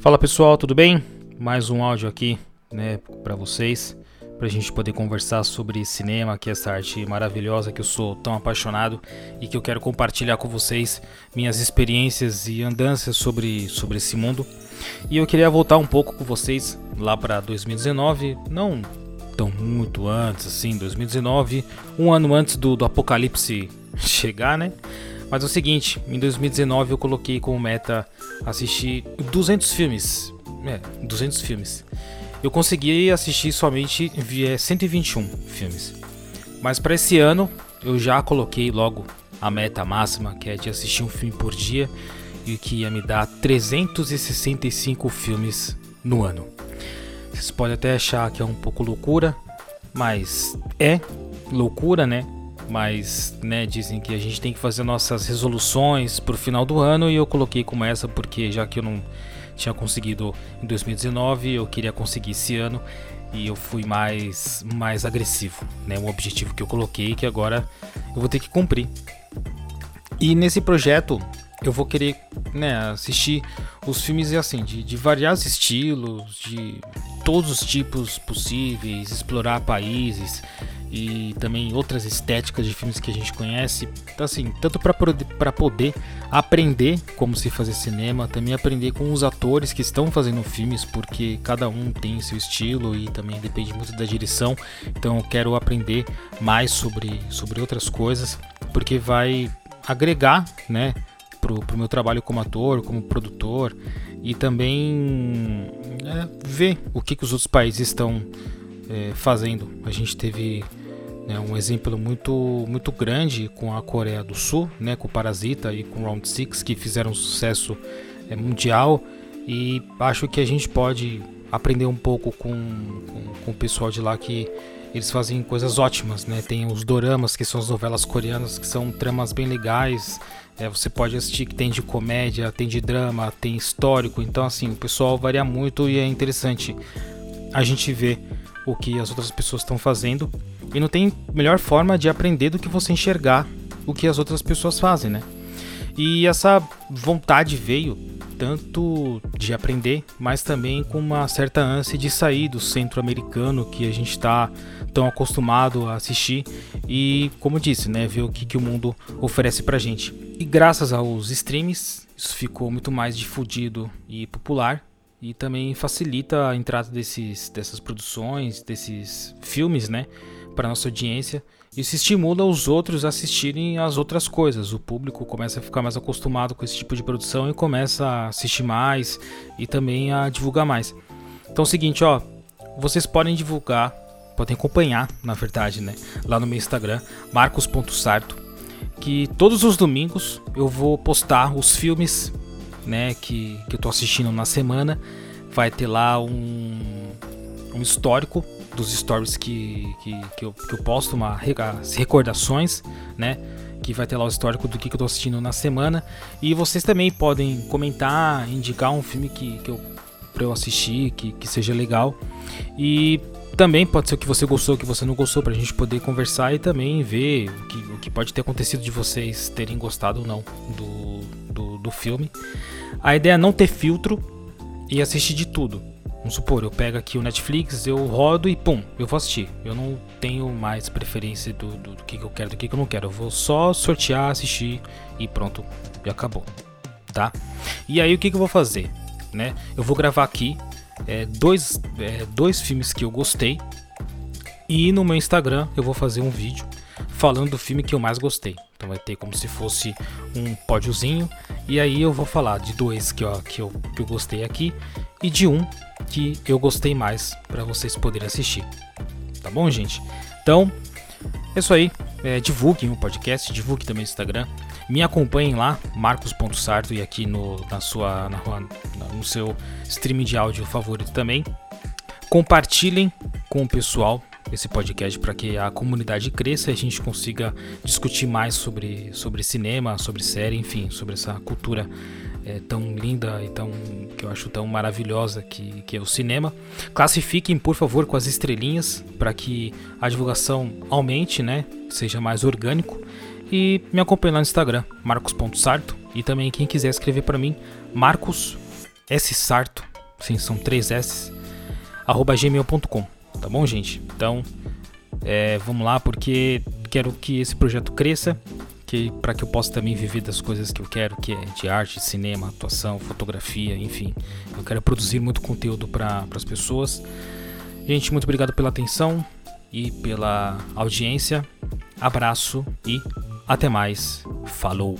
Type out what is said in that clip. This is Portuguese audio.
Fala pessoal, tudo bem? Mais um áudio aqui, né, para vocês, para a gente poder conversar sobre cinema, que é essa arte maravilhosa que eu sou tão apaixonado e que eu quero compartilhar com vocês minhas experiências e andanças sobre, sobre esse mundo. E eu queria voltar um pouco com vocês lá para 2019, não tão muito antes, assim, 2019, um ano antes do, do apocalipse chegar, né? Mas é o seguinte, em 2019 eu coloquei como meta assistir 200 filmes. É, 200 filmes. Eu consegui assistir somente 121 filmes. Mas para esse ano eu já coloquei logo a meta máxima, que é de assistir um filme por dia e que ia me dar 365 filmes no ano. Vocês podem até achar que é um pouco loucura, mas é loucura, né? Mas né, dizem que a gente tem que fazer nossas resoluções para o final do ano e eu coloquei como essa porque já que eu não tinha conseguido em 2019, eu queria conseguir esse ano e eu fui mais mais agressivo, né? Um objetivo que eu coloquei que agora eu vou ter que cumprir. E nesse projeto eu vou querer né, assistir os filmes assim de, de variados estilos, de todos os tipos possíveis, explorar países, e também outras estéticas de filmes que a gente conhece. Então, assim, tanto para poder aprender como se fazer cinema, também aprender com os atores que estão fazendo filmes, porque cada um tem seu estilo e também depende muito da direção. Então, eu quero aprender mais sobre, sobre outras coisas, porque vai agregar, né? Pro, pro meu trabalho como ator, como produtor e também é, ver o que, que os outros países estão é, fazendo. A gente teve né, um exemplo muito, muito grande com a Coreia do Sul, né, com o Parasita e com o Round Six que fizeram um sucesso é, mundial. E acho que a gente pode aprender um pouco com, com, com, o pessoal de lá que eles fazem coisas ótimas, né? Tem os doramas, que são as novelas coreanas, que são tramas bem legais. É, você pode assistir que tem de comédia, tem de drama, tem histórico. Então, assim, o pessoal varia muito e é interessante a gente ver o que as outras pessoas estão fazendo. E não tem melhor forma de aprender do que você enxergar o que as outras pessoas fazem, né? E essa vontade veio tanto de aprender, mas também com uma certa ânsia de sair do centro americano que a gente está tão acostumado a assistir. E, como disse, né, ver o que, que o mundo oferece pra gente. E graças aos streams, isso ficou muito mais difundido e popular. E também facilita a entrada desses, dessas produções, desses filmes, né, para nossa audiência. Isso estimula os outros a assistirem as outras coisas. O público começa a ficar mais acostumado com esse tipo de produção e começa a assistir mais e também a divulgar mais. Então é o seguinte, ó, vocês podem divulgar, podem acompanhar, na verdade, né, lá no meu Instagram, marcos.sarto, que todos os domingos eu vou postar os filmes né, que, que eu tô assistindo na semana. Vai ter lá um, um histórico dos stories que, que, que, eu, que eu posto, uma, as recordações, né? Que vai ter lá o histórico do que, eu tô assistindo na semana. E vocês também podem comentar, indicar um filme que, que eu, pra eu assistir, que, que seja legal. E também pode ser o que você gostou, o que você não gostou, pra gente poder conversar e também ver o que, o que pode ter acontecido de vocês terem gostado ou não do, do, do filme. A ideia é não ter filtro e assistir de tudo. Vamos supor, eu pego aqui o Netflix, eu rodo e pum, eu vou assistir. Eu não tenho mais preferência do, do, do que, eu quero, do que, eu não quero. Eu vou só sortear, assistir e pronto, e acabou. Tá? E aí o que, que eu vou fazer? Né? Eu vou gravar aqui é, dois, é, dois filmes que eu gostei. E no meu Instagram eu vou fazer um vídeo falando do filme que eu mais gostei. Então vai ter como se fosse um pódiozinho. E aí eu vou falar de dois que, ó, que, eu, que eu gostei aqui e de um que eu gostei mais para vocês poderem assistir. Tá bom, gente? Então, é isso aí. É, divulguem o podcast, divulguem também o Instagram. Me acompanhem lá, marcos.sarto e aqui no, na sua, na, no seu streaming de áudio favorito também. Compartilhem com o pessoal esse podcast para que a comunidade cresça e a gente consiga discutir mais sobre, sobre cinema, sobre série, enfim, sobre essa cultura é, tão linda e tão que eu acho tão maravilhosa que, que é o cinema. Classifiquem, por favor, com as estrelinhas para que a divulgação aumente, né? Seja mais orgânico. E me acompanhe lá no Instagram, marcos.sarto. E também quem quiser escrever para mim, Marcos S. Sarto sim, são três S, arroba gmail.com, tá bom, gente? Então, é, vamos lá, porque quero que esse projeto cresça, que para que eu possa também viver das coisas que eu quero, que é de arte, cinema, atuação, fotografia, enfim. Eu quero produzir muito conteúdo para as pessoas. Gente, muito obrigado pela atenção e pela audiência. Abraço e até mais. Falou!